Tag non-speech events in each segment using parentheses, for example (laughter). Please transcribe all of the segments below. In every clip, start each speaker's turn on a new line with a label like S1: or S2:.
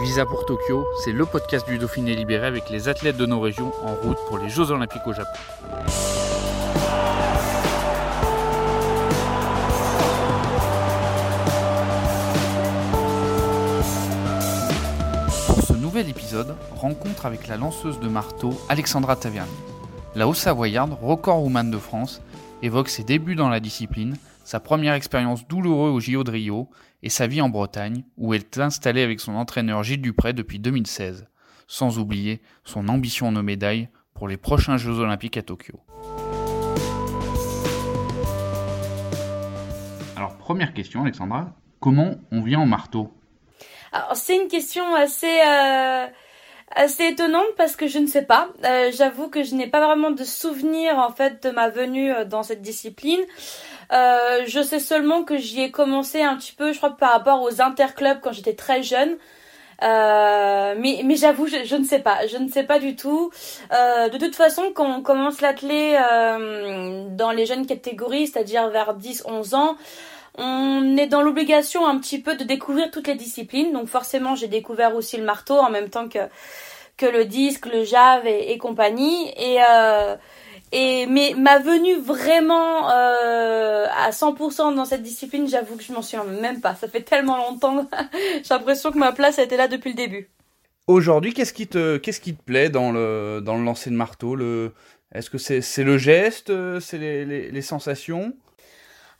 S1: Visa pour Tokyo, c'est le podcast du Dauphiné libéré avec les athlètes de nos régions en route pour les Jeux Olympiques au Japon. Pour ce nouvel épisode, rencontre avec la lanceuse de marteau Alexandra Taverny. La Haut-Savoyarde, record woman de France, évoque ses débuts dans la discipline, sa première expérience douloureuse au JO de Rio et sa vie en Bretagne, où elle est installée avec son entraîneur Gilles Dupré depuis 2016, sans oublier son ambition en nos médailles pour les prochains Jeux Olympiques à Tokyo. Alors, première question, Alexandra, comment on vient au marteau?
S2: Alors, c'est une question assez, euh, assez étonnante parce que je ne sais pas. Euh, J'avoue que je n'ai pas vraiment de souvenir en fait de ma venue euh, dans cette discipline. Euh, je sais seulement que j'y ai commencé un petit peu, je crois, par rapport aux interclubs quand j'étais très jeune. Euh, mais mais j'avoue, je, ne sais pas, je ne sais pas du tout. Euh, de toute façon, quand on commence l'athlé dans les jeunes catégories, c'est-à-dire vers 10-11 ans, on est dans l'obligation un petit peu de découvrir toutes les disciplines. Donc forcément, j'ai découvert aussi le marteau en même temps que que le disque, le jave et, et compagnie. Et euh, et mais ma venue vraiment euh, à 100% dans cette discipline, j'avoue que je m'en souviens même pas. Ça fait tellement longtemps. (laughs) J'ai l'impression que ma place était là depuis le début.
S1: Aujourd'hui, qu'est-ce qui te qu'est-ce qui te plaît dans le dans le lancer de marteau? Le est-ce que c'est c'est le geste, c'est les, les, les sensations?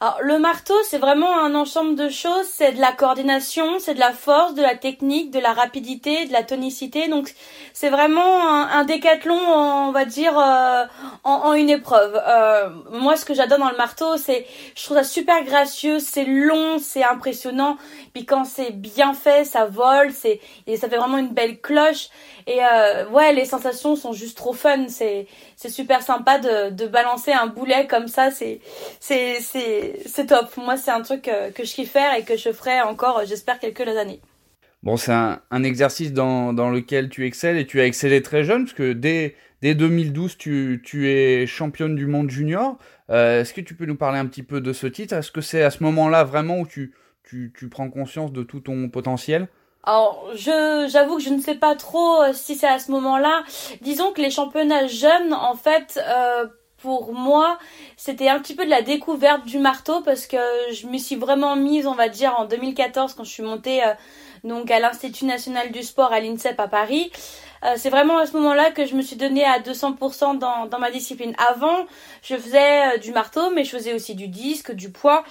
S2: Alors, le marteau, c'est vraiment un ensemble de choses. C'est de la coordination, c'est de la force, de la technique, de la rapidité, de la tonicité. Donc, c'est vraiment un, décathlon, on va dire, euh, en, en, une épreuve. Euh, moi, ce que j'adore dans le marteau, c'est, je trouve ça super gracieux, c'est long, c'est impressionnant. Puis quand c'est bien fait, ça vole, c'est, et ça fait vraiment une belle cloche. Et euh, ouais, les sensations sont juste trop fun. C'est, c'est super sympa de, de balancer un boulet comme ça. C'est, c'est, c'est c'est top. Moi, c'est un truc que, que je kiffe faire et que je ferai encore, j'espère, quelques années.
S1: Bon, c'est un, un, exercice dans, dans, lequel tu excelles et tu as excellé très jeune, parce que dès, dès 2012, tu, tu es championne du monde junior. Euh, Est-ce que tu peux nous parler un petit peu de ce titre? Est-ce que c'est à ce moment-là vraiment où tu, tu, tu, prends conscience de tout ton potentiel?
S2: Alors, je, j'avoue que je ne sais pas trop euh, si c'est à ce moment-là. Disons que les championnats jeunes, en fait, euh, pour moi, c'était un petit peu de la découverte du marteau parce que je me suis vraiment mise, on va dire, en 2014 quand je suis montée euh, donc à l'Institut national du sport à l'INSEP à Paris. Euh, c'est vraiment à ce moment-là que je me suis donnée à 200% dans, dans ma discipline. Avant, je faisais euh, du marteau, mais je faisais aussi du disque, du poids.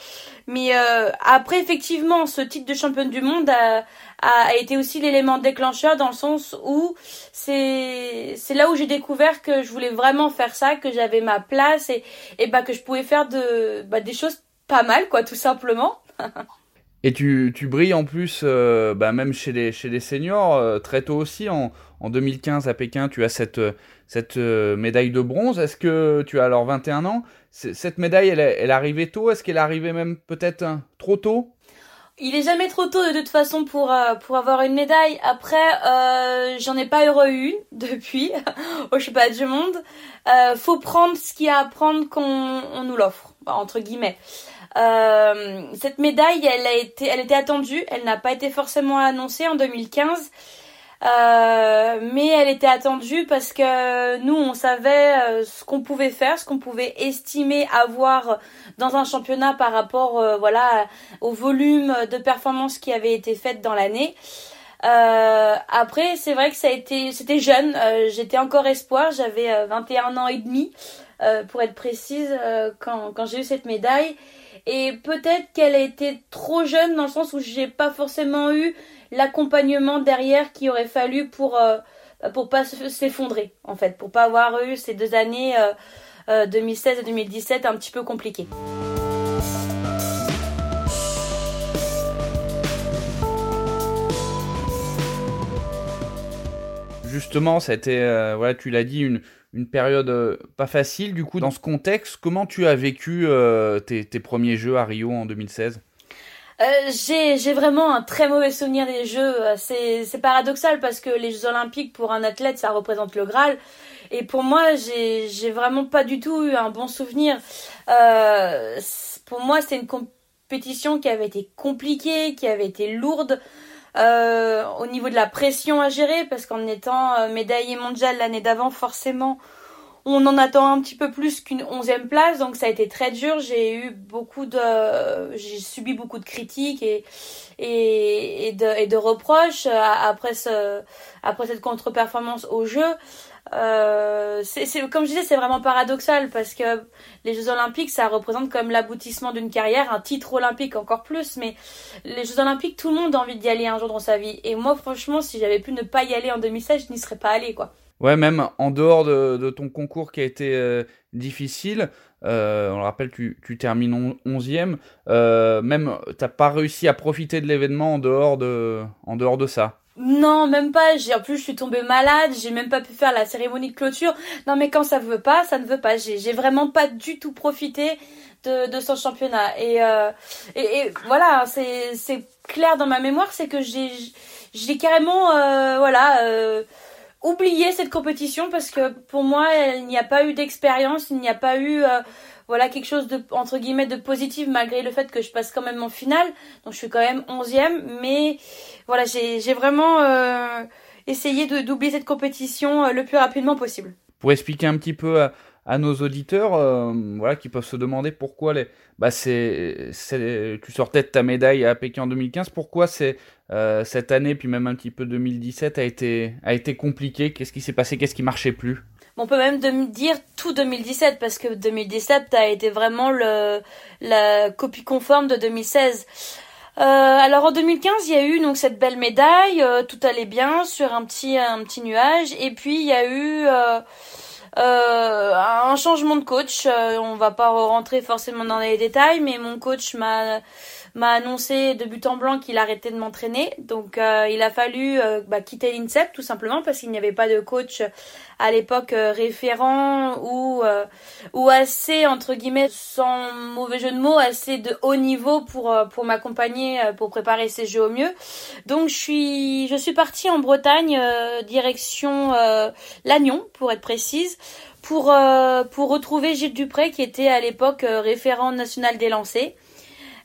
S2: Mais euh, après, effectivement, ce titre de championne du monde a, a été aussi l'élément déclencheur dans le sens où c'est c'est là où j'ai découvert que je voulais vraiment faire ça, que j'avais ma place et et bah que je pouvais faire de bah, des choses pas mal quoi, tout simplement. (laughs)
S1: Et tu, tu brilles en plus, euh, bah même chez les, chez les seniors, euh, très tôt aussi. En, en 2015 à Pékin, tu as cette, cette euh, médaille de bronze. Est-ce que tu as alors 21 ans? Cette médaille, elle, elle est arrivée tôt? Est-ce qu'elle est arrivée même peut-être hein, trop tôt?
S2: Il est jamais trop tôt de toute façon pour euh, pour avoir une médaille. Après, euh, j'en ai pas heureux une (laughs) depuis au championnat du monde. Euh, faut prendre ce qu'il y a à prendre qu'on on nous l'offre entre guillemets. Euh, cette médaille, elle a été, elle était attendue. Elle n'a pas été forcément annoncée en 2015. Euh, mais elle était attendue parce que nous on savait euh, ce qu'on pouvait faire, ce qu'on pouvait estimer avoir dans un championnat par rapport euh, voilà au volume de performances qui avait été faites dans l'année. Euh, après c'est vrai que ça a été c'était jeune, j'étais encore espoir, j'avais 21 ans et demi pour être précise quand quand j'ai eu cette médaille et peut-être qu'elle a été trop jeune dans le sens où j'ai pas forcément eu l'accompagnement derrière qu'il aurait fallu pour euh, pour pas s'effondrer en fait, pour pas avoir eu ces deux années euh, 2016 et 2017 un petit peu compliquées.
S1: Justement, c'était, voilà, tu l'as dit, une, une période pas facile. Du coup, dans ce contexte, comment tu as vécu tes, tes, premiers jeux à Rio en 2016
S2: euh, j'ai vraiment un très mauvais souvenir des Jeux. C'est paradoxal parce que les Jeux Olympiques pour un athlète ça représente le Graal. Et pour moi, j'ai vraiment pas du tout eu un bon souvenir. Euh, pour moi, c'est une compétition qui avait été compliquée, qui avait été lourde. Euh, au niveau de la pression à gérer, parce qu'en étant euh, médaillé mondial l'année d'avant, forcément, on en attend un petit peu plus qu'une onzième place, donc ça a été très dur. J'ai eu beaucoup de, j'ai subi beaucoup de critiques et et, et, de, et de reproches euh, après ce, après cette contre-performance au jeu. Euh, c'est, comme je disais, c'est vraiment paradoxal parce que les Jeux Olympiques, ça représente comme l'aboutissement d'une carrière, un titre olympique encore plus. Mais les Jeux Olympiques, tout le monde a envie d'y aller un jour dans sa vie. Et moi, franchement, si j'avais pu ne pas y aller en 2016, je n'y serais pas allée, quoi.
S1: Ouais, même en dehors de, ton concours qui a été euh, difficile, euh, on le rappelle, tu, termines 11e, euh, même t'as pas réussi à profiter de l'événement en dehors de ça.
S2: Non, même pas. J'ai, en plus, je suis tombée malade. J'ai même pas pu faire la cérémonie de clôture. Non, mais quand ça veut pas, ça ne veut pas. J'ai, vraiment pas du tout profité de, de son championnat. Et, euh, voilà, c'est, c'est clair dans ma mémoire, c'est que j'ai, j'ai carrément, euh, voilà, euh, oublier cette compétition parce que pour moi il n'y a pas eu d'expérience, il n'y a pas eu euh, voilà quelque chose de entre guillemets de positif malgré le fait que je passe quand même en finale. Donc je suis quand même onzième, mais voilà j'ai vraiment euh, essayé d'oublier cette compétition euh, le plus rapidement possible.
S1: Pour expliquer un petit peu à nos auditeurs euh, voilà, qui peuvent se demander pourquoi les, bah c'est, tu sortais de ta médaille à Pékin en 2015, pourquoi euh, cette année, puis même un petit peu 2017, a été, a été compliqué? Qu'est-ce qui s'est passé? Qu'est-ce qui marchait plus?
S2: On peut même dire tout 2017 parce que 2017 a été vraiment le, la copie conforme de 2016. Euh, alors en 2015, il y a eu donc cette belle médaille, tout allait bien sur un petit un petit nuage, et puis il y a eu un changement de coach. Euh, on va pas rentrer forcément dans les détails, mais mon coach m'a m'a annoncé de but en blanc qu'il arrêtait de m'entraîner. Donc euh, il a fallu euh, bah, quitter l'INSEP tout simplement parce qu'il n'y avait pas de coach à l'époque euh, référent ou ou assez entre guillemets sans mauvais jeu de mots assez de haut niveau pour pour m'accompagner pour préparer ces jeux au mieux. Donc je suis je suis partie en Bretagne direction Lannion pour être précise pour pour retrouver Gilles Dupré qui était à l'époque référent national des lancers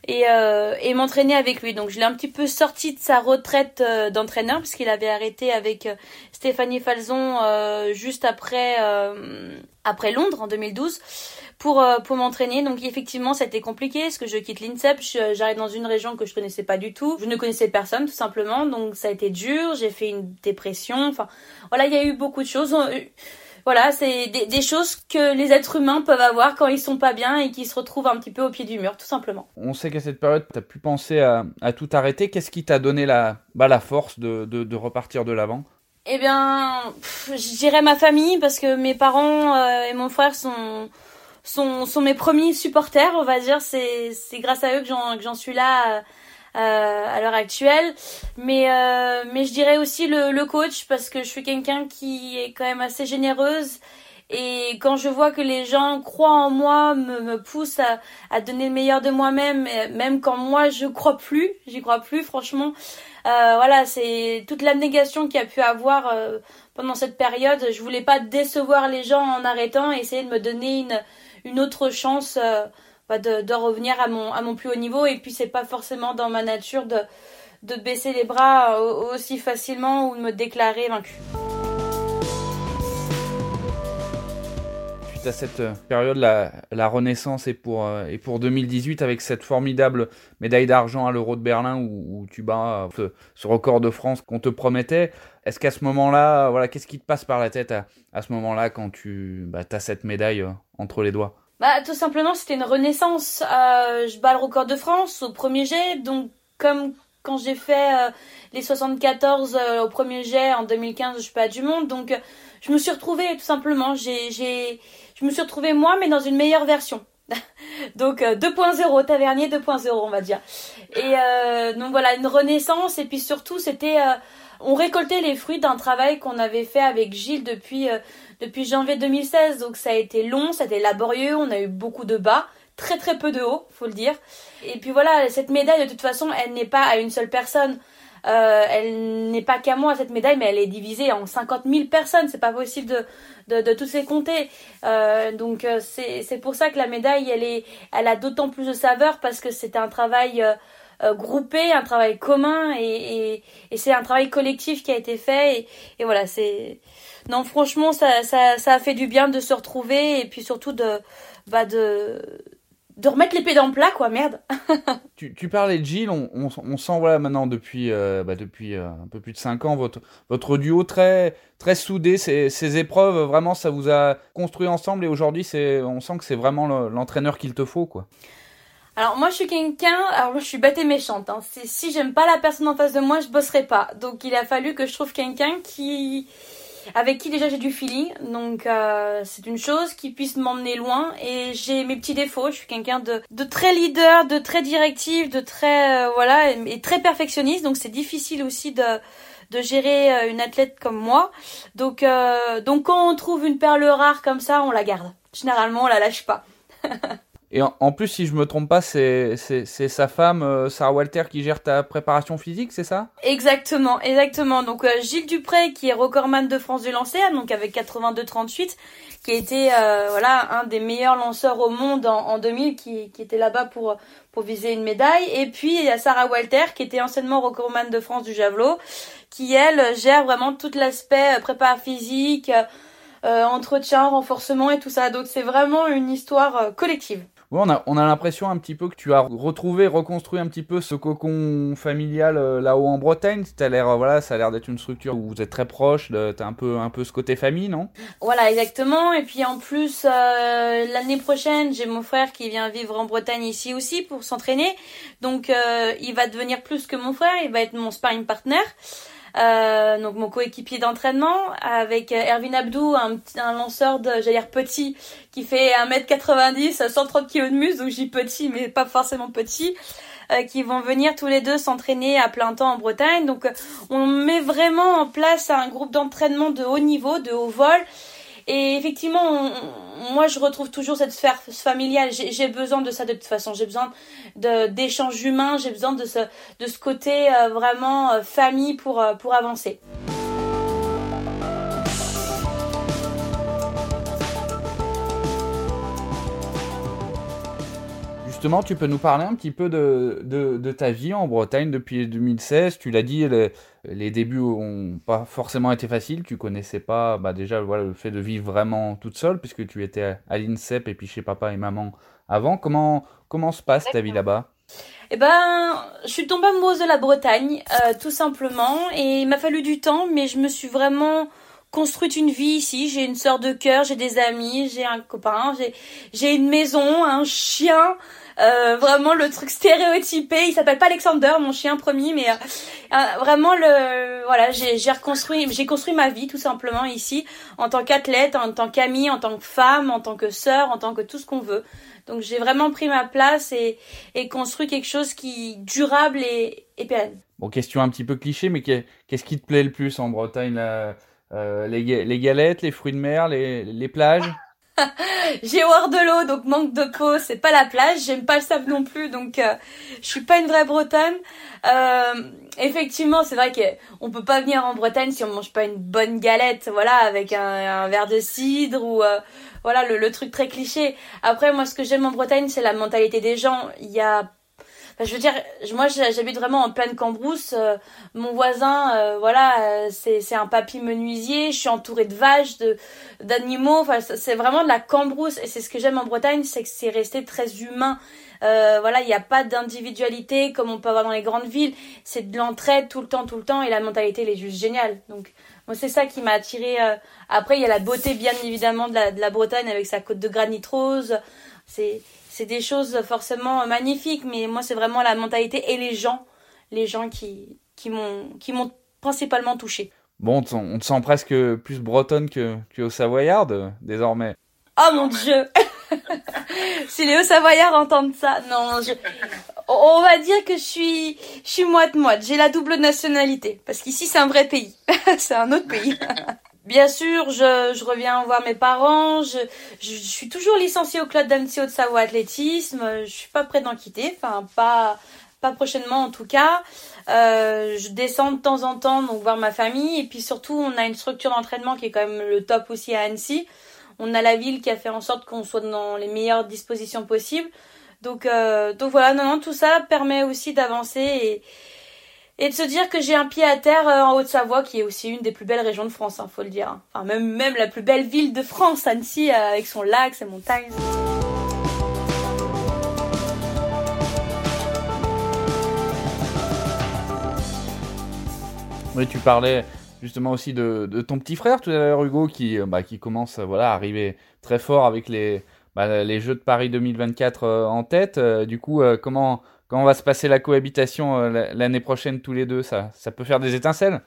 S2: et, euh, et m'entraîner avec lui. Donc je l'ai un petit peu sorti de sa retraite euh, d'entraîneur puisqu'il avait arrêté avec euh, Stéphanie Falzon juste après après Londres en 2012 pour pour m'entraîner. Donc effectivement, ça a été compliqué parce que je quitte l'INSEP, j'arrive dans une région que je connaissais pas du tout. Je ne connaissais personne tout simplement, donc ça a été dur, j'ai fait une dépression. Enfin voilà, il y a eu beaucoup de choses voilà, c'est des, choses que les êtres humains peuvent avoir quand ils sont pas bien et qui se retrouvent un petit peu au pied du mur, tout simplement.
S1: On sait qu'à cette période, tu as pu penser à, tout arrêter. Qu'est-ce qui t'a donné la, bah, la force de, repartir de l'avant?
S2: Eh bien, je dirais ma famille, parce que mes parents euh, et mon frère sont, sont, sont mes premiers supporters, on va dire. C'est grâce à eux que j'en suis là. Euh, à l'heure actuelle. Mais euh, mais je dirais aussi le, le coach parce que je suis quelqu'un qui est quand même assez généreuse. Et quand je vois que les gens croient en moi, me, me poussent à, à donner le meilleur de moi-même, même quand moi je crois plus, j'y crois plus, franchement. Euh, voilà, c'est toute l'abnégation qu'il y a pu avoir euh, pendant cette période. Je voulais pas décevoir les gens en arrêtant, essayer de me donner une, une autre chance euh, de, revenir à mon, à mon plus haut niveau. Et puis c'est pas forcément dans ma nature de, de baisser les bras aussi facilement ou de me déclarer vaincu.
S1: Suite à cette euh, période, la, la renaissance est pour, euh, et pour 2018 avec cette formidable médaille d'argent à l'Euro de Berlin où, tu bats euh, ce, record de France qu'on te promettait. Est-ce qu'à ce, moment-là, voilà, qu'est-ce qui te passe par la tête à, à ce moment-là quand tu bah, as cette médaille entre les doigts?
S2: Bah, tout simplement, c'était une renaissance. Euh, je bats le record de France au premier jet, donc comme quand j'ai fait euh, les 74 euh, au premier jet en 2015, je suis pas du monde, donc je me suis retrouvée tout simplement. J'ai, j'ai, je me suis retrouvée moi, mais dans une meilleure version. (laughs) donc 2.0, tavernier 2.0 on va dire. Et donc voilà, une renaissance et puis surtout c'était on récoltait les fruits d'un travail qu'on avait fait avec Gilles depuis depuis janvier 2016. Donc ça a été long, ça a été laborieux, on a eu beaucoup de bas, très très peu de hauts, faut le dire. Et puis voilà, cette médaille de toute façon, elle n'est pas à une seule personne. Euh, elle n'est pas qu'à moi cette médaille, mais elle est divisée en 50 000 personnes. C'est pas possible de, de, tous les compter. Euh, donc euh, c'est, pour ça que la médaille, elle est, elle a d'autant plus de saveur parce que c'est un travail groupé, un travail commun et, et, et, c'est un travail collectif qui a été fait. Et, et voilà, c'est non franchement ça, ça, ça a fait du bien de se retrouver et puis surtout de bah de de remettre pieds dans le plat, quoi, merde. (laughs)
S1: tu, tu parlais de Gilles, on, on, on sent voilà maintenant depuis, euh, bah, depuis euh, un peu plus de 5 ans votre, votre duo très, très soudé. Ces, ces épreuves, vraiment, ça vous a construit ensemble et aujourd'hui, c'est, on sent que c'est vraiment l'entraîneur qu'il te faut, quoi.
S2: Alors moi je suis quelqu'un, alors moi je suis bête et méchante. Hein. Si j'aime pas la personne en face de moi, je bosserai pas. Donc il a fallu que je trouve quelqu'un qui avec qui déjà j'ai du feeling, donc euh, c'est une chose qui puisse m'emmener loin. Et j'ai mes petits défauts. Je suis quelqu'un de, de très leader, de très directif, de très euh, voilà et, très perfectionniste. Donc c'est difficile aussi de de gérer euh, une athlète comme moi. Donc donc quand on trouve une perle rare comme ça, on la garde. Généralement, on la lâche pas. (laughs)
S1: Et en, plus, si je me trompe pas, c'est sa femme, euh, Sarah Walter, qui gère ta préparation physique, c'est ça?
S2: Exactement, exactement. Donc euh, Gilles Dupré, qui est recordman de France du lancer, donc avec 82-38, qui été euh, voilà un des meilleurs lanceurs au monde en, 2000, qui, était là-bas pour pour viser une médaille. Et puis il y a Sarah Walter, qui était anciennement recordman de France du javelot, qui elle gère vraiment tout l'aspect prépa physique. entretien, renforcement et tout ça. Donc c'est vraiment une histoire collective
S1: on a, on a l'impression un petit peu que tu as retrouvé, reconstruit un petit peu ce cocon familial euh, là-haut en Bretagne. As l'air, euh, voilà, ça a l'air d'être une structure où vous êtes très proche. T'as un peu, un peu ce côté famille, non?
S2: Voilà, exactement. Et puis en plus, euh, l'année prochaine, j'ai mon frère qui vient vivre en Bretagne ici aussi pour s'entraîner. Donc, il va devenir plus que mon frère. Il va être mon sparring partner. Euh, donc mon coéquipier d'entraînement avec Erwin Abdou, un, lanceur de, j'allais dire petit, qui fait 1m90, 130 kg de muscle, donc j'ai petit mais pas forcément petit. Euh, qui vont venir tous les deux s'entraîner à plein temps en Bretagne. Donc on met vraiment en place un groupe d'entraînement de haut niveau, de haut vol et effectivement, moi, je retrouve toujours cette sphère familiale. J'ai besoin de ça de toute façon. J'ai besoin d'échanges humains. J'ai besoin de ce, de ce côté euh, vraiment euh, famille pour, euh, pour avancer.
S1: Justement, tu peux nous parler un petit peu de, de, ta vie en Bretagne depuis 2016. Tu l'as dit, les, débuts ont pas forcément été faciles. Tu connaissais pas bah déjà voilà, le fait de vivre vraiment toute seule, puisque tu étais à l'INSEP et puis chez papa et maman avant. Comment, comment se passe ta vie là-bas?
S2: Eh ben, je suis tombée amoureuse de la Bretagne, euh, tout simplement, et il m'a fallu du temps, mais je me suis vraiment construite une vie ici. J'ai une sœur de cœur, j'ai des amis, j'ai un copain, j'ai j'ai une maison, un chien, euh, vraiment le truc stéréotypé. Il s'appelle pas Alexander, mon chien premier, mais euh, euh, vraiment le voilà, j'ai reconstruit, j'ai construit ma vie tout simplement ici en tant qu'athlète, en tant qu'amie, en tant que femme, en tant que sœur, en tant que tout ce qu'on veut. Donc j'ai vraiment pris ma place et, et construit quelque chose qui durable et, et pérenne.
S1: Bon, question un petit peu cliché, mais qu'est-ce qui te plaît le plus en Bretagne les, les, galettes, les fruits de mer, les, les plages (laughs)
S2: j'ai horreur de l'eau, donc manque de peau, c'est pas la plage. J'aime pas le sable non plus, donc euh, je suis pas une vraie Bretonne. Euh, effectivement, c'est vrai qu'on peut pas venir en Bretagne si on mange pas une bonne galette, voilà, avec un, verre de cidre ou euh, voilà le, le, truc très cliché. Après, moi, ce que j'aime en Bretagne, c'est la mentalité des gens. Il y a je veux dire, moi j'habite vraiment en pleine cambrousse. Euh, mon voisin, euh, voilà, euh, c'est c'est un papy menuisier. Je suis entourée de vaches, de d'animaux. Enfin, c'est vraiment de la cambrousse. Et c'est ce que j'aime en Bretagne, c'est que c'est resté très humain. voilà, il n'y a pas d'individualité comme on peut avoir dans les grandes villes. C'est de l'entraide tout le temps, tout le temps. Et la mentalité, elle est juste géniale. Donc moi, c'est ça qui m'a attiré. Après, il y a la beauté, bien évidemment, de la, de la Bretagne avec sa côte de granit rose. C'est c'est des choses forcément magnifiques, mais moi c'est vraiment la mentalité et les gens, les gens qui, qui m'ont qui m'ont principalement touché.
S1: Bon, on te, sent presque plus bretonne que, que au Savoyard désormais.
S2: Oh mon dieu (laughs) Si les Hauts-Savoyards entendent ça, non, je... on va dire que je suis, je suis moite-moite. J'ai la double nationalité. Parce qu'ici, c'est un vrai pays. (laughs) c'est un autre pays. (laughs) Bien sûr, je, je reviens voir mes parents. Je, je, suis toujours licenciée au club d'Annecy de Savoie Athlétisme. Je suis pas prête d'en quitter. Enfin, pas, pas prochainement en tout cas. Euh, je descends de temps en temps donc voir ma famille et puis surtout on a une structure d'entraînement qui est quand même le top aussi à Annecy. On a la ville qui a fait en sorte qu'on soit dans les meilleures dispositions possibles. Donc euh, donc voilà, non, non tout ça permet aussi d'avancer et et de se dire que j'ai un pied à terre euh, en Haute-Savoie, qui est aussi une des plus belles régions de France, hein, faut le dire. Enfin, même, même la plus belle ville de France, Annecy, euh, avec son lac, ses montagnes.
S1: Oui, tu parlais justement aussi de, ton petit frère tout à l'heure, Hugo, qui, euh, bah, qui commence voilà, à arriver très fort avec les, bah, les Jeux de Paris 2024 en tête. du coup, comment Comment va se passer la cohabitation euh, l'année prochaine tous les deux ça, ça peut faire des étincelles?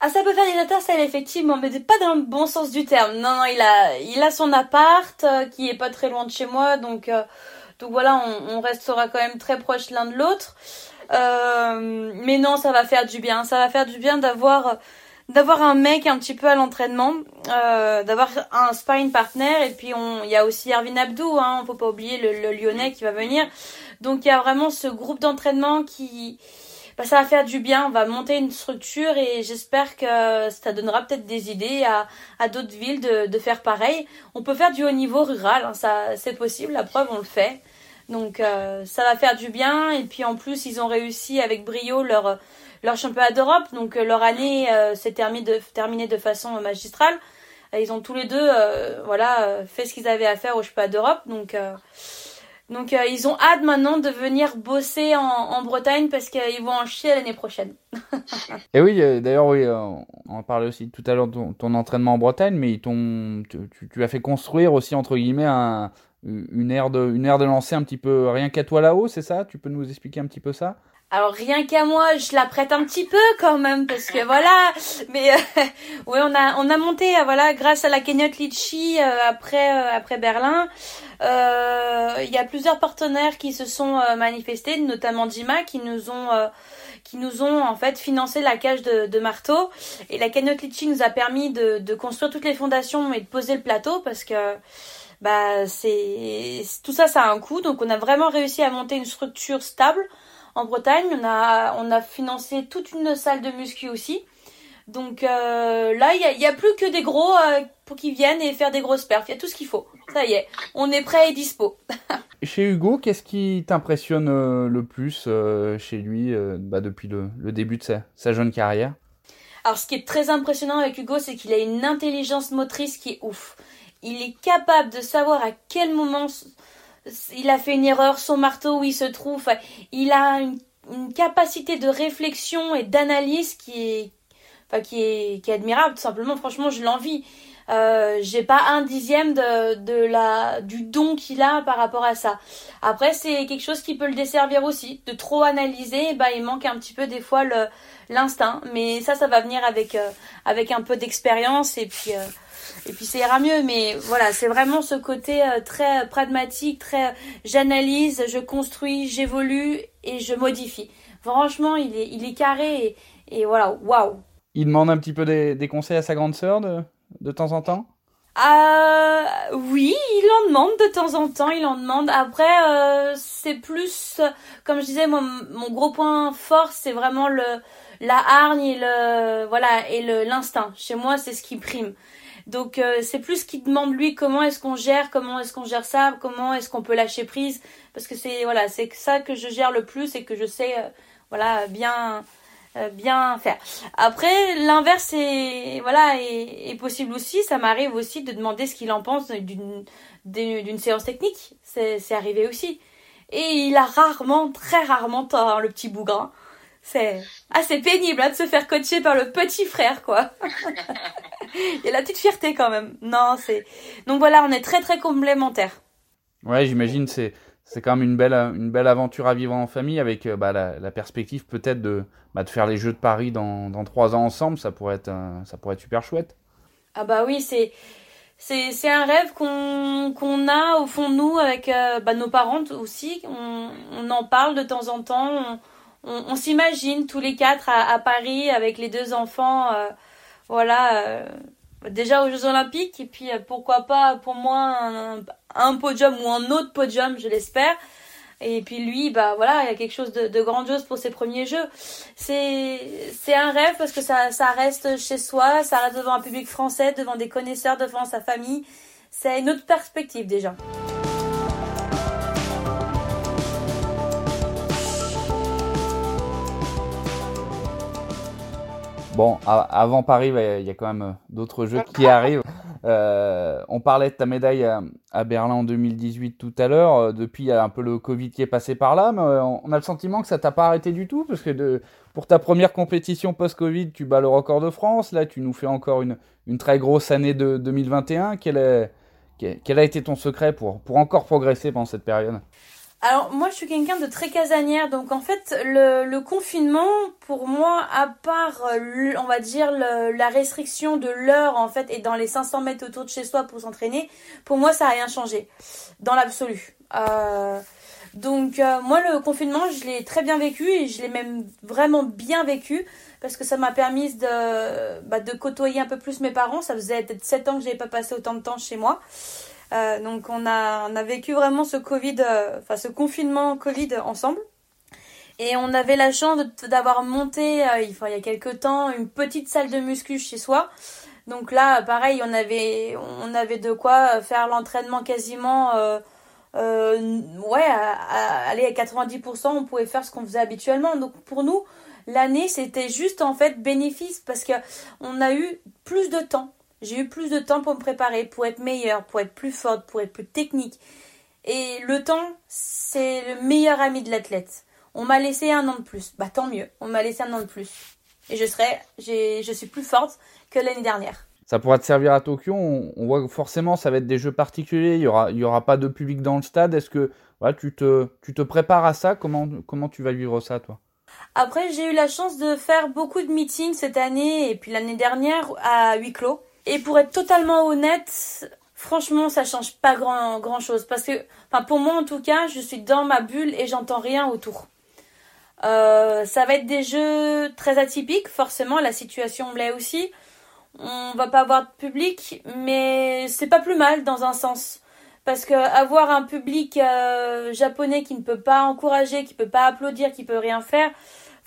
S2: Ah, ça peut faire des étincelles, effectivement, mais pas dans le bon sens du terme. Non, non, il a, il a son appart euh, qui est pas très loin de chez moi, donc, euh, donc voilà, on, restera quand même très proches l'un de l'autre. mais non, ça va faire du bien. Ça va faire du bien d'avoir d'avoir un mec un petit peu à l'entraînement, d'avoir un sparring partner et puis il y a aussi Erwin Abdou, hein, faut pas oublier le, le Lyonnais qui va venir. Donc il y a vraiment ce groupe d'entraînement qui, bah, ça va faire du bien. On va monter une structure et j'espère que ça donnera peut-être des idées à, à d'autres villes de, de, faire pareil. On peut faire du haut niveau rural, hein, ça c'est possible. La preuve, on le fait. Donc euh, ça va faire du bien. Et puis en plus, ils ont réussi avec brio leur leur championnat d'Europe. Donc leur année euh, s'est terminée de, terminée de façon magistrale. Ils ont tous les deux, euh, voilà, fait ce qu'ils avaient à faire au championnat d'Europe. Donc donc euh, ils ont hâte maintenant de venir bosser en, Bretagne parce qu'ils vont en chier l'année prochaine. (laughs)
S1: et oui, euh, d'ailleurs oui, euh, on parlait aussi tout à l'heure de ton, entraînement en Bretagne, mais tu, as fait construire aussi entre guillemets un, une une aire de lancer un petit peu rien qu'à toi là-haut, c'est ça? Tu peux nous expliquer un petit peu ça?
S2: Alors rien qu'à moi, je la prête un petit peu quand même parce que voilà. Mais (laughs) oui, on a on a monté voilà grâce à la cagnotte Litchi après après Berlin. Euh, il y a plusieurs partenaires qui se sont euh, manifestés, notamment Dima, qui nous ont euh, qui nous ont en fait financé la cage de, de marteau. Et la cagnotte Litchi nous a permis de, de construire toutes les fondations et de poser le plateau parce que bah c'est tout ça ça a un coût. Donc on a vraiment réussi à monter une structure stable en Bretagne. On a on a financé toute une salle de muscu aussi. Donc euh, là, il y a, plus que des gros euh, pour qu'ils viennent et faire des grosses perfs. Il y a tout ce qu'il faut. Ça y est, on est prêt et dispo. (laughs)
S1: chez Hugo, qu'est-ce qui t'impressionne euh, le plus chez lui bah, depuis le, le, début de sa, sa, jeune carrière?
S2: Alors, ce qui est très impressionnant avec Hugo, c'est qu'il a une intelligence motrice qui est ouf. Il est capable de savoir à quel moment il a fait une erreur, son marteau où il se trouve. Il a une, capacité de réflexion et d'analyse qui est est, qui est admirable, tout simplement. Franchement, je l'envie. Euh, j'ai pas un dixième de, la du don qu'il a par rapport à ça. Après c'est quelque chose qui peut le desservir aussi, de trop analyser, bah il manque un petit peu des fois l'instinct, mais ça ça va venir avec euh, avec un peu d'expérience et puis euh, et puis ça ira mieux. Mais voilà c'est vraiment ce côté euh, très pragmatique, très j'analyse, je construis, j'évolue et je modifie. Franchement il est il est carré et, et voilà waouh
S1: il demande un petit peu des, conseils à sa grande sœur de, de temps en temps?
S2: Euh, oui, il en demande de temps en temps, il en demande. Après, euh, c'est plus, comme je disais, mon, mon gros point fort, c'est vraiment le la hargne et le voilà et le l'instinct. Chez moi, c'est ce qui prime. Donc euh, c'est plus qu'il demande lui comment est-ce qu'on gère, comment est-ce qu'on gère ça, comment est-ce qu'on peut lâcher prise, parce que c'est voilà c'est ça que je gère le plus et que je sais euh, voilà bien euh, bien faire. Après, l'inverse est voilà est, possible aussi. Ça m'arrive aussi de demander ce qu'il en pense d'une d'une séance technique. C'est arrivé aussi. Et il a rarement, très rarement tort, le petit bougrin. C'est assez pénible hein, de se faire coacher par le petit frère, quoi. (laughs) il y a la petite fierté quand même. Non, c'est donc voilà, on est très très complémentaires.
S1: Ouais, j'imagine c'est c'est quand même une belle, une belle aventure à vivre en famille avec euh, bah, la, perspective peut-être de, bah, de faire les Jeux de Paris dans, dans trois ans ensemble. Ça pourrait être, ça pourrait être super chouette.
S2: Ah bah oui, c'est c'est un rêve qu'on qu'on a au fond de nous avec euh, bah, nos parents aussi. On, on, en parle de temps en temps. On, on, s'imagine tous les quatre à, Paris avec les deux enfants. Euh, voilà, euh, déjà aux Jeux Olympiques. Et puis pourquoi pas pour moi un, un podium ou un autre podium, je l'espère. Et puis lui, bah voilà, il y a quelque chose de, de grandiose pour ses premiers jeux. C'est c'est un rêve parce que ça ça reste chez soi, ça reste devant un public français, devant des connaisseurs, devant sa famille. C'est une autre perspective déjà.
S1: Bon, avant Paris, il y a quand même d'autres jeux qui (laughs) arrivent. Euh, on parlait de ta médaille à, Berlin en 2018 tout à l'heure. Euh, depuis, il y a un peu le Covid qui est passé par là, mais euh, on a le sentiment que ça t'a pas arrêté du tout, parce que pour ta première compétition post-Covid, tu bats le record de France. Là, tu nous fais encore une, très grosse année de 2021. Quel, a été ton secret pour encore progresser pendant cette période?
S2: Alors moi je suis quelqu'un de très casanière, donc en fait le, confinement pour moi, à part euh, on va dire la restriction de l'heure en fait et dans les 500 mètres autour de chez soi pour s'entraîner, pour moi ça n'a rien changé dans l'absolu. Euh, donc euh, moi le confinement je l'ai très bien vécu et je l'ai même vraiment bien vécu parce que ça m'a permis de, bah, de côtoyer un peu plus mes parents. Ça faisait peut-être 7 ans que je n'avais pas passé autant de temps chez moi. Euh, donc on a, vécu vraiment ce Covid, euh, enfin ce confinement Covid ensemble. Et on avait la chance d'avoir monté, euh, il, il y a quelques temps, une petite salle de muscu chez soi. Donc là, pareil, on avait, on avait de quoi faire l'entraînement quasiment, ouais, à, aller à 90%, on pouvait faire ce qu'on faisait habituellement. Donc pour nous, l'année, c'était juste en fait bénéfice parce que on a eu plus de temps. J'ai eu plus de temps pour me préparer, pour être meilleure, pour être plus forte, pour être plus technique. Et le temps, c'est le meilleur ami de l'athlète. On m'a laissé un an de plus. Bah tant mieux, on m'a laissé un an de plus. Et je serai, je suis plus forte que l'année dernière.
S1: Ça pourra te servir à Tokyo. On, voit que forcément, ça va être des jeux particuliers. Il y aura, il y aura pas de public dans le stade. Est-ce que voilà, tu, te, tu te prépares à ça? Comment, comment tu vas vivre ça, toi?
S2: Après, j'ai eu la chance de faire beaucoup de meetings cette année et puis l'année dernière à huis clos. Et pour être totalement honnête, franchement, ça change pas grand, chose. Parce que, pour moi en tout cas, je suis dans ma bulle et j'entends rien autour. Euh, ça va être des jeux très atypiques, forcément, la situation l'est aussi. On va pas avoir de public, mais c'est pas plus mal dans un sens. Parce que avoir un public euh, japonais qui ne peut pas encourager, qui peut pas applaudir, qui peut rien faire,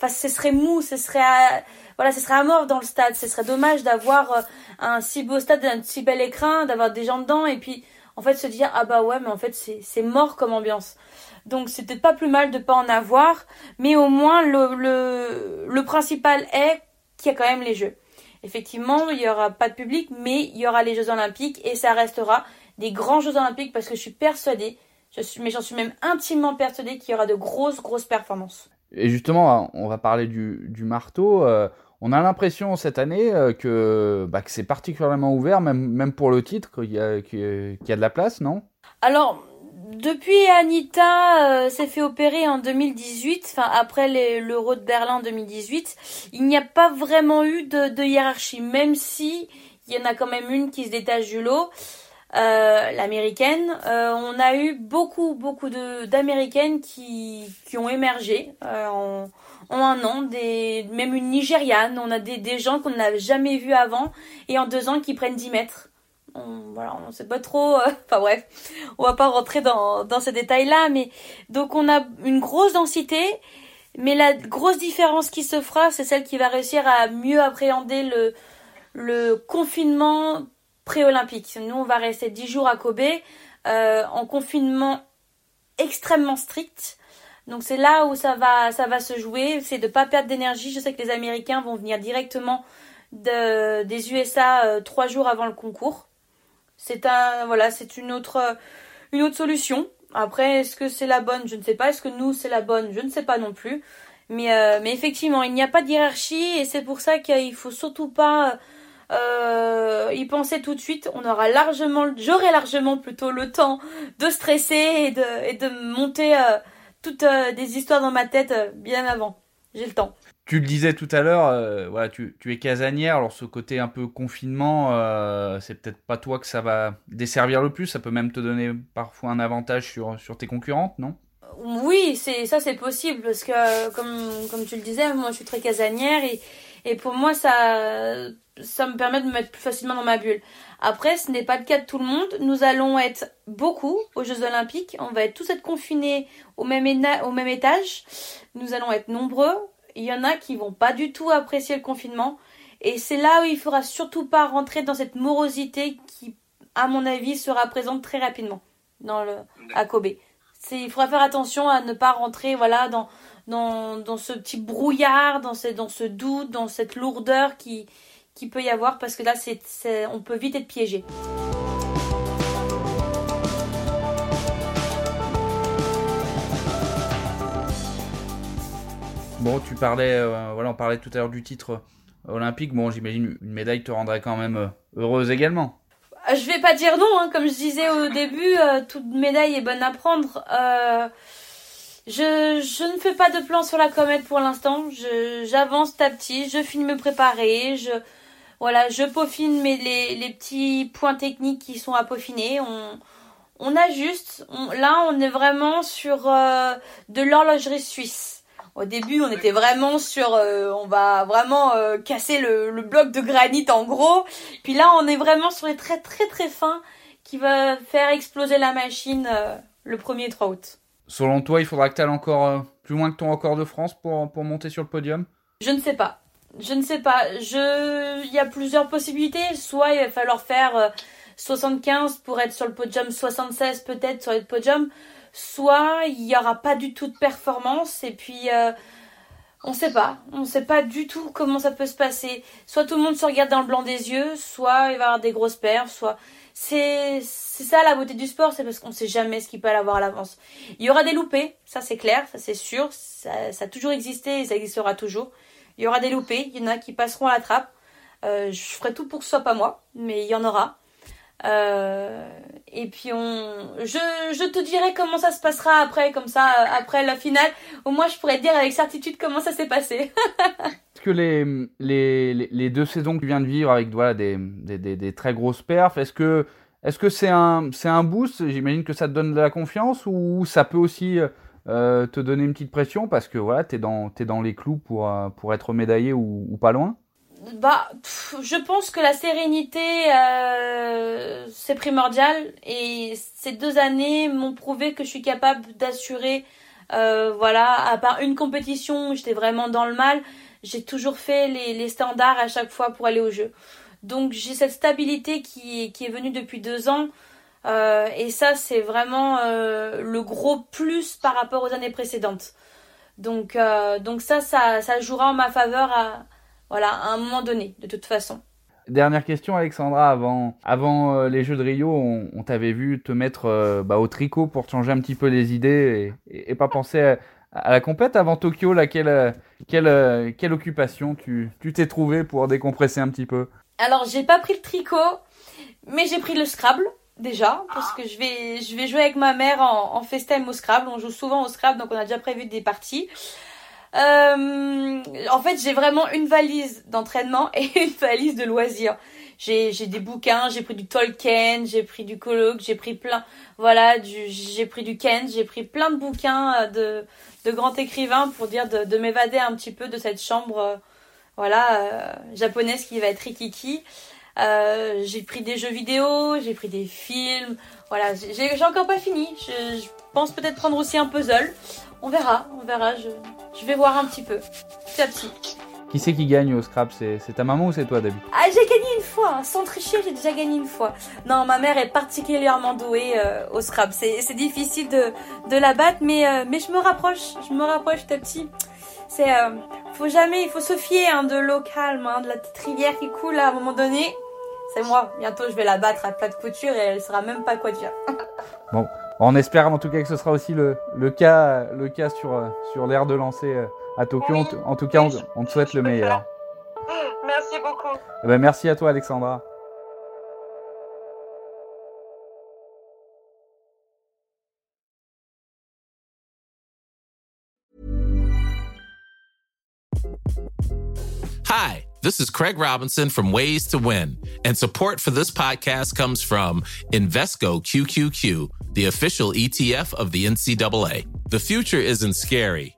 S2: enfin, ce serait mou, ce serait, voilà, ce serait à mort dans le stade. Ce serait dommage d'avoir euh, un si beau stade, un si bel écran, d'avoir des gens dedans et puis en fait se dire ah bah ouais mais en fait c'est mort comme ambiance. Donc c'est peut-être pas plus mal de pas en avoir, mais au moins le, le, le principal est qu'il y a quand même les jeux. Effectivement, il y aura pas de public, mais il y aura les Jeux Olympiques et ça restera des grands Jeux Olympiques parce que je suis persuadée, je suis, mais j'en suis même intimement persuadée qu'il y aura de grosses grosses performances.
S1: Et justement, on va parler du, du marteau. Euh, on a l'impression cette année euh, que, bah, que c'est particulièrement ouvert, même, même pour le titre, qu'il y, a, y a de la place, non?
S2: Alors, depuis Anita euh, s'est fait opérer en 2018, enfin après l'Euro de Berlin en 2018, il n'y a pas vraiment eu de, de, hiérarchie, même si il y en a quand même une qui se détache du lot, euh, l'américaine. Euh, on a eu beaucoup beaucoup d'américaines qui qui ont émergé en en un an, des, même une Nigériane, on a des, des gens qu'on n'a jamais vus avant et en deux ans qui prennent 10 mètres. On, voilà, on sait pas trop, euh, (laughs) enfin bref, on va pas rentrer dans, dans ces détails-là, mais donc on a une grosse densité, mais la grosse différence qui se fera, c'est celle qui va réussir à mieux appréhender le, le confinement pré-olympique. Nous, on va rester 10 jours à Kobe, euh, en confinement extrêmement strict, donc c'est là où ça va, ça va se jouer, c'est de pas perdre d'énergie. Je sais que les Américains vont venir directement de, des USA euh, trois jours avant le concours. C'est un, voilà, c'est une autre, une autre solution. Après, est-ce que c'est la bonne? Je ne sais pas. Est-ce que nous c'est la bonne? Je ne sais pas non plus. Mais, euh, mais effectivement, il n'y a pas de hiérarchie et c'est pour ça qu'il faut surtout pas euh, y penser tout de suite. On aura largement, j'aurai largement plutôt le temps de stresser et de, et de monter. Euh, toutes euh, des histoires dans ma tête euh, bien avant. J'ai le temps.
S1: tu le disais tout à l'heure, euh, voilà, tu, es casanière, alors ce côté un peu confinement, euh, c'est peut-être pas toi que ça va desservir le plus, ça peut même te donner parfois un avantage sur, sur tes concurrentes, non?
S2: Oui, c'est ça c'est possible, parce que comme, comme tu le disais, moi je suis très casanière et, et pour moi ça, ça me permet de me mettre plus facilement dans ma bulle. Après, ce n'est pas le cas de tout le monde. Nous allons être beaucoup aux Jeux Olympiques. On va être tous être confinés au même, au même étage. Nous allons être nombreux il y en a qui vont pas du tout apprécier le confinement. Et c'est là où il faudra surtout pas rentrer dans cette morosité qui, à mon avis, sera présente très rapidement dans le, à Kobe. il faudra faire attention à ne pas rentrer, voilà, dans, dans, dans ce petit brouillard, dans ce, dans ce doute, dans cette lourdeur qui, qui peut y avoir parce que là, c'est, on peut vite être piégé.
S1: Bon, tu parlais, euh, voilà, on parlait tout à l'heure du titre olympique. Bon, j'imagine une médaille te rendrait quand même euh, heureuse également.
S2: Euh, je vais pas dire non, hein. comme je disais au début, toute médaille est bonne à prendre. Je, ne fais pas de plan sur la comète pour l'instant. J'avance petit à petit, je finis me préparer, je, voilà, je peaufine mes, les, petits points techniques qui sont à peaufiner. On, ajuste. là, on est vraiment sur de l'horlogerie suisse. Au début, on était vraiment sur, euh, on va vraiment euh, casser le, bloc de granit en gros. Puis là, on est vraiment sur les traits très très fins qui va faire exploser la machine euh, le 1er 3 août.
S1: Selon toi, il faudra que tu ailles encore plus loin que ton record de France pour, pour monter sur le podium?
S2: Je ne sais pas. Je ne sais pas. Je... Il y a plusieurs possibilités. Soit il va falloir faire 75 pour être sur le podium, 76 peut-être sur le podium soit il n'y aura pas du tout de performance et puis euh, on sait pas, on sait pas du tout comment ça peut se passer. Soit tout le monde se regarde dans le blanc des yeux, soit il va y avoir des grosses perfs, soit c'est ça la beauté du sport, c'est parce qu'on sait jamais ce qu'il peut avoir à l'avance. Il y aura des loupés, ça c'est clair, ça c'est sûr, ça, a toujours existé et ça existera toujours. Il y aura des loupés, il y en a qui passeront à la trappe. Euh, je ferai tout pour que ce soit pas moi, mais il y en aura. Euh, et puis on, je, je te dirai comment ça se passera après, comme ça, après la finale. Au moins, je pourrais te dire avec certitude comment ça s'est passé. (laughs)
S1: Est-ce que les, les, les, deux saisons que tu viens de vivre avec voilà, des, des, des, très grosses perfs, est-ce que est-ce que c'est un, c'est un boost? J'imagine que ça te donne de la confiance ou ça peut aussi euh, te donner une petite pression parce que voilà, tu es es dans les clous pour, euh, pour être médaillé ou, pas loin?
S2: Bah, je pense que la sérénité, euh, c'est primordial. Et ces deux années m'ont prouvé que je suis capable d'assurer, euh, voilà, à part une compétition j'étais vraiment dans le mal, j'ai toujours fait les, les, standards à chaque fois pour aller au jeu. Donc j'ai cette stabilité qui, qui est venue depuis deux ans. Euh, et ça, c'est vraiment euh, le gros plus par rapport aux années précédentes. Donc, euh, donc ça, ça, ça jouera en ma faveur à voilà, à un moment donné, de toute façon.
S1: Dernière question, Alexandra. Avant, avant les Jeux de Rio, on, t'avait vu te mettre bah, au tricot pour changer un petit peu les idées et, pas penser à, la compète. Avant Tokyo, là, quelle, euh, quelle, quelle occupation tu t'es trouvé pour décompresser un petit peu?
S2: Alors, j'ai pas pris le tricot, mais j'ai pris le Scrabble déjà parce que je vais je vais jouer avec ma mère en, en FaceTime au Scrabble. On joue souvent au Scrabble, donc on a déjà prévu des parties. Euh, en fait, j'ai vraiment une valise d'entraînement (laughs) et une valise de loisirs. J'ai, des bouquins, j'ai pris du Tolkien, j'ai pris du colloque, j'ai pris plein, voilà, du, j'ai pris du Kent, j'ai pris plein de bouquins euh, de, de grands écrivains pour dire de, de m'évader un petit peu de cette chambre, euh, voilà, euh, japonaise qui va être rikiki. J'ai pris des jeux vidéo, j'ai pris des films, voilà, j'ai, j'ai encore pas fini. Je, je pense peut-être prendre aussi un puzzle. On verra, on verra. Je, je vais voir un petit peu, petit à petit.
S1: Qui c'est qui gagne au Scrap? C'est ta maman ou c'est toi, David?
S2: Ah, j'ai gagné une fois. Sans tricher, j'ai déjà gagné une fois. Non, ma mère est particulièrement douée euh, au Scrap. C'est difficile de, de la battre, mais, euh, mais je me rapproche. Je me rapproche petit à petit. C'est, euh, faut jamais, il faut se fier hein, de l'eau calme, hein, de la petite rivière qui coule à un moment donné. C'est moi. Bientôt, je vais la battre à plat de couture et elle saura même pas quoi dire. (laughs)
S1: bon, on espère en tout cas que ce sera aussi le, le cas, le cas sur, sur l'air de lancer à Tokyo. En, tout cas, on, te souhaite le meilleur. (gasps)
S3: Merci beaucoup.
S1: Eh ben, merci à toi, Alexandra.
S4: Hi, this is Craig Robinson from Ways to Win, and support for this podcast comes from Invesco QQQ, the official ETF of the NCAA. The future isn't scary.